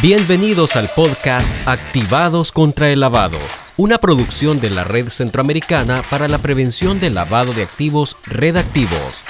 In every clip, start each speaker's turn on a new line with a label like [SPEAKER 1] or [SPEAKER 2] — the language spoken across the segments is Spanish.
[SPEAKER 1] Bienvenidos al podcast Activados contra el Lavado, una producción de la Red Centroamericana para la Prevención del Lavado de Activos Redactivos.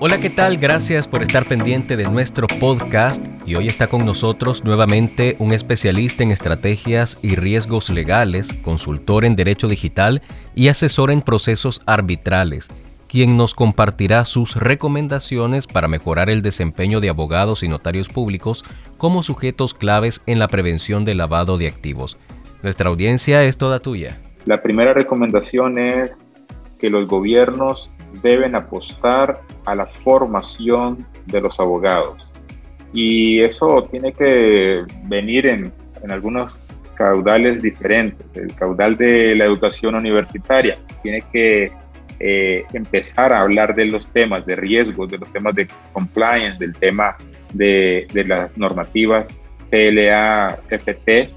[SPEAKER 1] Hola, ¿qué tal? Gracias por estar pendiente de nuestro podcast y hoy está con nosotros nuevamente un especialista en estrategias y riesgos legales, consultor en derecho digital y asesor en procesos arbitrales, quien nos compartirá sus recomendaciones para mejorar el desempeño de abogados y notarios públicos como sujetos claves en la prevención del lavado de activos. Nuestra audiencia es toda tuya.
[SPEAKER 2] La primera recomendación es que los gobiernos deben apostar a la formación de los abogados. Y eso tiene que venir en, algunos caudales diferentes. El caudal de la educación universitaria tiene que eh, empezar a hablar de los temas de riesgos, de los temas de compliance, del tema de, de las normativas PLA, FT,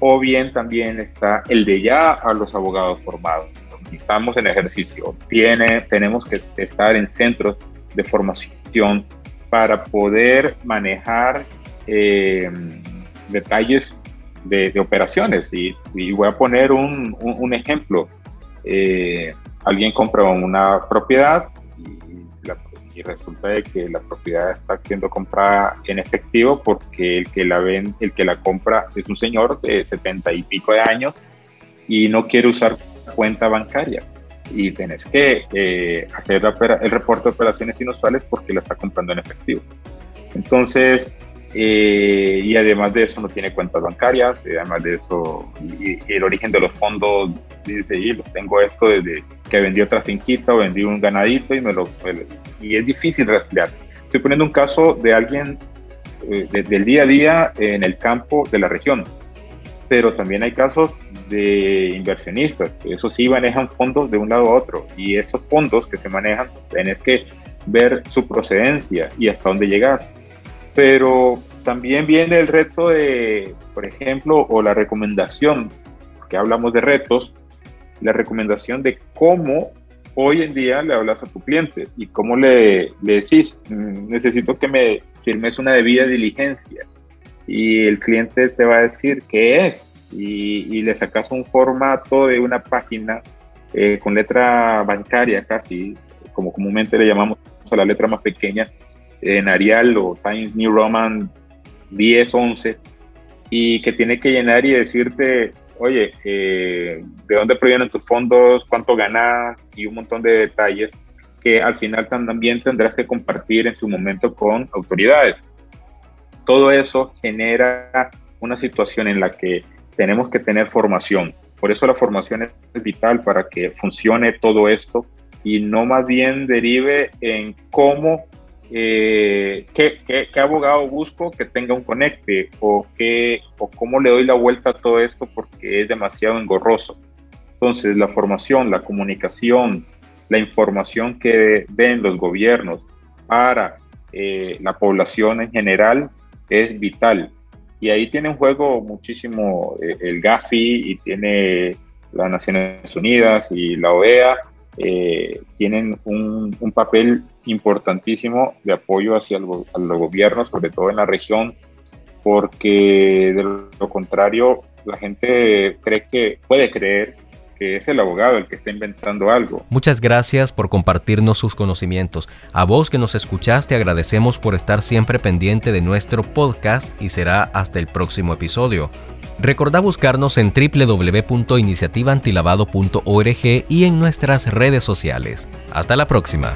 [SPEAKER 2] o bien también está el de ya a los abogados formados estamos en ejercicio, tiene, tenemos que estar en centros de formación para poder manejar eh, detalles de, operaciones. Y, voy a poner un, ejemplo. Eh, alguien compra una propiedad y, resulta de que la propiedad está siendo comprada en efectivo porque el que la ven, el que la compra es un señor de setenta y pico de años y no quiere usar cuenta bancaria y tenés que eh, hacer el reporte de operaciones inusuales porque la está comprando en efectivo. Entonces, eh, y además de eso no tiene cuentas bancarias, y además de eso, el origen de los fondos, dice, y los tengo esto desde que vendí otra finquita o vendí un ganadito y me lo... Y es difícil rastrear. Estoy poniendo un caso de alguien eh, del día a día en el campo de la región, pero también hay casos de inversionistas, eso sí manejan fondos de un lado a otro y esos fondos que se manejan tenés que ver su procedencia y hasta dónde llegas. Pero también viene el reto de, por ejemplo, o la recomendación, que hablamos de retos, la recomendación de cómo hoy en día le hablas a tu cliente y cómo le, le decís, mm, necesito que me firmes una debida diligencia. Y el cliente te va a decir qué es, y, le sacas un formato de una página eh, con letra bancaria casi, como comúnmente le llamamos a la letra más pequeña, en Arial o Times New Roman 10, 11, y que tiene que llenar y decirte, oye, eh, ¿de dónde provienen tus fondos? ¿Cuánto ganas? Y un montón de detalles que al final también tendrás que compartir en su momento con autoridades. Todo eso genera una situación en la que tenemos que tener formación. Por eso la formación es vital para que funcione todo esto y no más bien derive en cómo, eh, qué, qué, abogado busco que tenga un conecte o, qué, o cómo le doy la vuelta a todo esto porque es demasiado engorroso. Entonces, la formación, la comunicación, la información que den los gobiernos para eh, la población en general es vital. Y ahí tiene un juego muchísimo eh, el GAFI y tiene las Naciones Unidas y la OEA, eh, tienen un, papel importantísimo de apoyo hacia los gobiernos, sobre todo en la región, porque de lo contrario la gente cree que puede creer que es el abogado el que está inventando algo.
[SPEAKER 1] Muchas gracias por compartirnos sus conocimientos. A vos que nos escuchaste agradecemos por estar siempre pendiente de nuestro podcast y será hasta el próximo episodio. Recordá buscarnos en www.iniciativaantilavado.org y en nuestras redes sociales. Hasta la próxima.